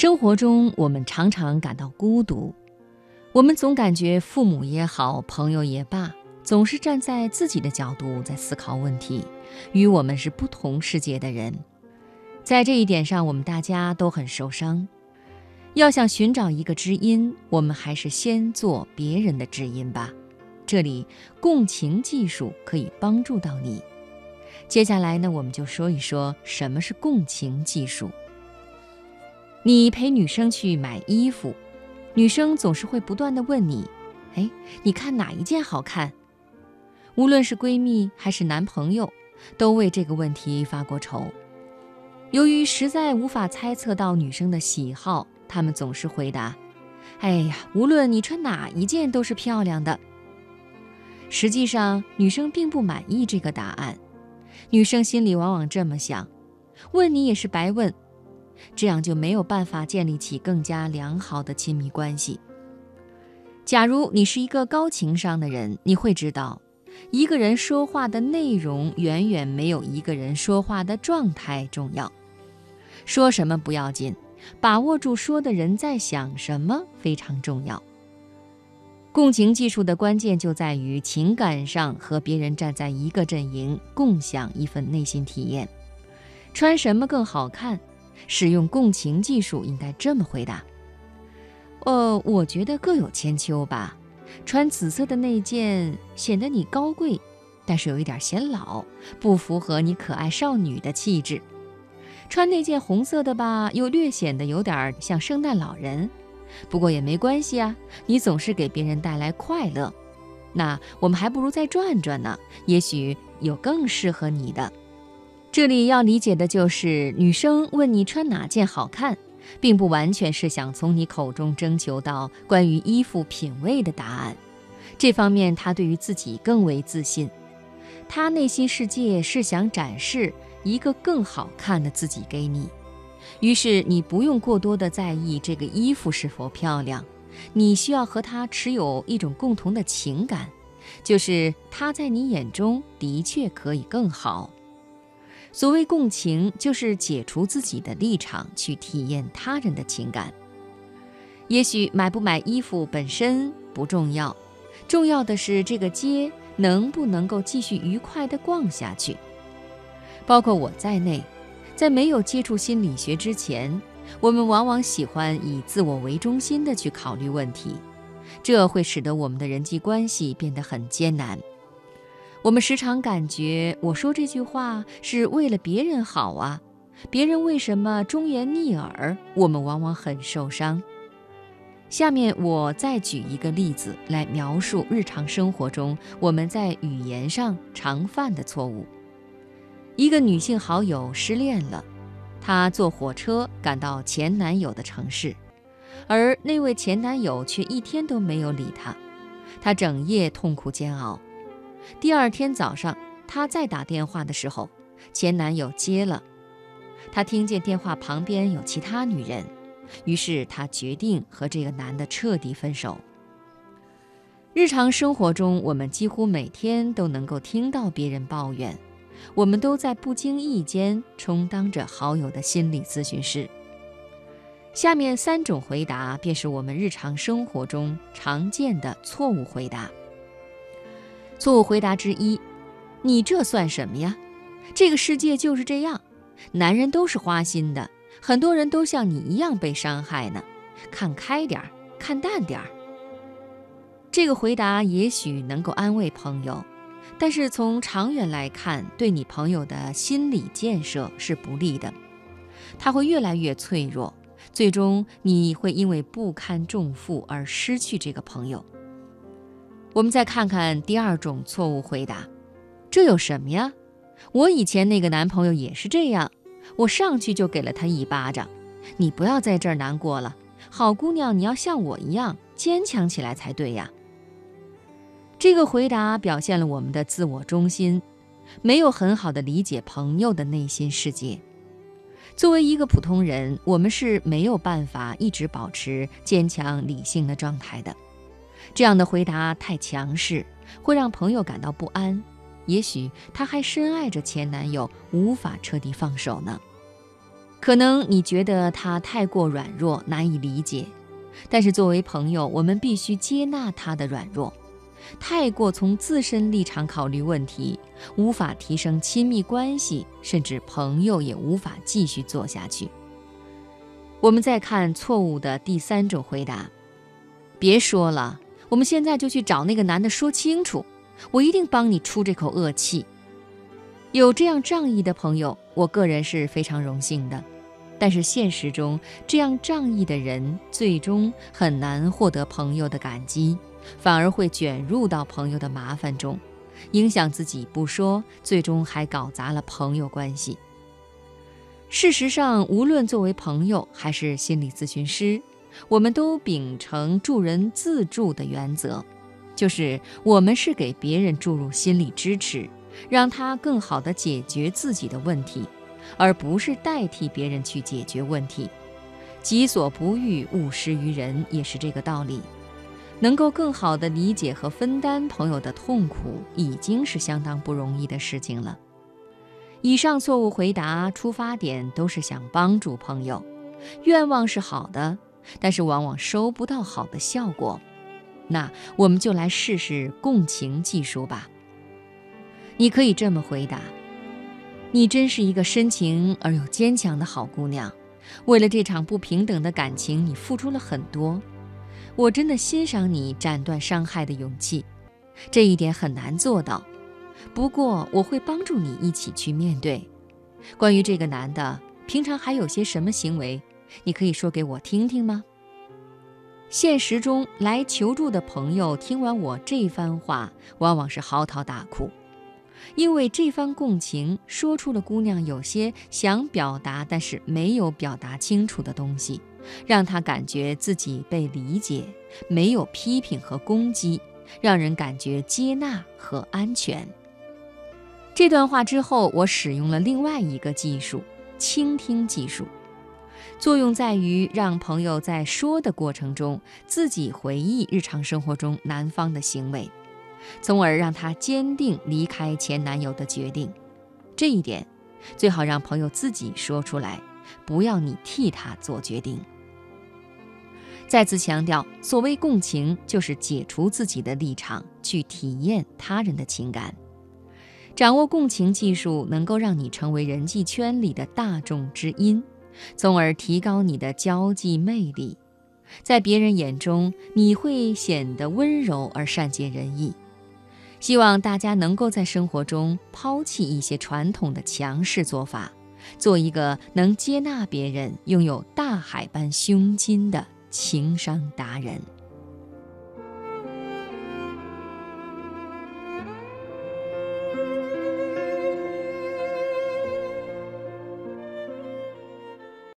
生活中，我们常常感到孤独，我们总感觉父母也好，朋友也罢，总是站在自己的角度在思考问题，与我们是不同世界的人。在这一点上，我们大家都很受伤。要想寻找一个知音，我们还是先做别人的知音吧。这里共情技术可以帮助到你。接下来呢，我们就说一说什么是共情技术。你陪女生去买衣服，女生总是会不断的问你：“哎，你看哪一件好看？”无论是闺蜜还是男朋友，都为这个问题发过愁。由于实在无法猜测到女生的喜好，他们总是回答：“哎呀，无论你穿哪一件都是漂亮的。”实际上，女生并不满意这个答案。女生心里往往这么想：问你也是白问。这样就没有办法建立起更加良好的亲密关系。假如你是一个高情商的人，你会知道，一个人说话的内容远远没有一个人说话的状态重要。说什么不要紧，把握住说的人在想什么非常重要。共情技术的关键就在于情感上和别人站在一个阵营，共享一份内心体验。穿什么更好看？使用共情技术应该这么回答：呃，我觉得各有千秋吧。穿紫色的那件显得你高贵，但是有一点显老，不符合你可爱少女的气质。穿那件红色的吧，又略显得有点像圣诞老人。不过也没关系啊，你总是给别人带来快乐。那我们还不如再转转呢，也许有更适合你的。这里要理解的就是，女生问你穿哪件好看，并不完全是想从你口中征求到关于衣服品味的答案。这方面，她对于自己更为自信。她内心世界是想展示一个更好看的自己给你。于是，你不用过多的在意这个衣服是否漂亮，你需要和她持有一种共同的情感，就是她在你眼中的确可以更好。所谓共情，就是解除自己的立场，去体验他人的情感。也许买不买衣服本身不重要，重要的是这个街能不能够继续愉快地逛下去。包括我在内，在没有接触心理学之前，我们往往喜欢以自我为中心的去考虑问题，这会使得我们的人际关系变得很艰难。我们时常感觉，我说这句话是为了别人好啊，别人为什么忠言逆耳？我们往往很受伤。下面我再举一个例子来描述日常生活中我们在语言上常犯的错误。一个女性好友失恋了，她坐火车赶到前男友的城市，而那位前男友却一天都没有理她，她整夜痛苦煎熬。第二天早上，她再打电话的时候，前男友接了。她听见电话旁边有其他女人，于是她决定和这个男的彻底分手。日常生活中，我们几乎每天都能够听到别人抱怨，我们都在不经意间充当着好友的心理咨询师。下面三种回答便是我们日常生活中常见的错误回答。错误回答之一：你这算什么呀？这个世界就是这样，男人都是花心的，很多人都像你一样被伤害呢。看开点儿，看淡点儿。这个回答也许能够安慰朋友，但是从长远来看，对你朋友的心理建设是不利的。他会越来越脆弱，最终你会因为不堪重负而失去这个朋友。我们再看看第二种错误回答，这有什么呀？我以前那个男朋友也是这样，我上去就给了他一巴掌。你不要在这儿难过了，好姑娘，你要像我一样坚强起来才对呀。这个回答表现了我们的自我中心，没有很好的理解朋友的内心世界。作为一个普通人，我们是没有办法一直保持坚强理性的状态的。这样的回答太强势，会让朋友感到不安。也许她还深爱着前男友，无法彻底放手呢。可能你觉得他太过软弱，难以理解。但是作为朋友，我们必须接纳他的软弱。太过从自身立场考虑问题，无法提升亲密关系，甚至朋友也无法继续做下去。我们再看错误的第三种回答：别说了，我们现在就去找那个男的说清楚，我一定帮你出这口恶气。有这样仗义的朋友，我个人是非常荣幸的。但是现实中，这样仗义的人最终很难获得朋友的感激，反而会卷入到朋友的麻烦中，影响自己不说，最终还搞砸了朋友关系。事实上，无论作为朋友还是心理咨询师，我们都秉承助人自助的原则，就是我们是给别人注入心理支持，让他更好地解决自己的问题。而不是代替别人去解决问题，己所不欲，勿施于人，也是这个道理。能够更好地理解和分担朋友的痛苦，已经是相当不容易的事情了。以上错误回答出发点都是想帮助朋友，愿望是好的，但是往往收不到好的效果。那我们就来试试共情技术吧。你可以这么回答。你真是一个深情而又坚强的好姑娘，为了这场不平等的感情，你付出了很多。我真的欣赏你斩断伤害的勇气，这一点很难做到。不过我会帮助你一起去面对。关于这个男的，平常还有些什么行为，你可以说给我听听吗？现实中来求助的朋友听完我这番话，往往是嚎啕大哭。因为这番共情说出了姑娘有些想表达但是没有表达清楚的东西，让她感觉自己被理解，没有批评和攻击，让人感觉接纳和安全。这段话之后，我使用了另外一个技术——倾听技术，作用在于让朋友在说的过程中自己回忆日常生活中男方的行为。从而让他坚定离开前男友的决定，这一点最好让朋友自己说出来，不要你替他做决定。再次强调，所谓共情，就是解除自己的立场，去体验他人的情感。掌握共情技术，能够让你成为人际圈里的大众之音，从而提高你的交际魅力。在别人眼中，你会显得温柔而善解人意。希望大家能够在生活中抛弃一些传统的强势做法，做一个能接纳别人、拥有大海般胸襟的情商达人。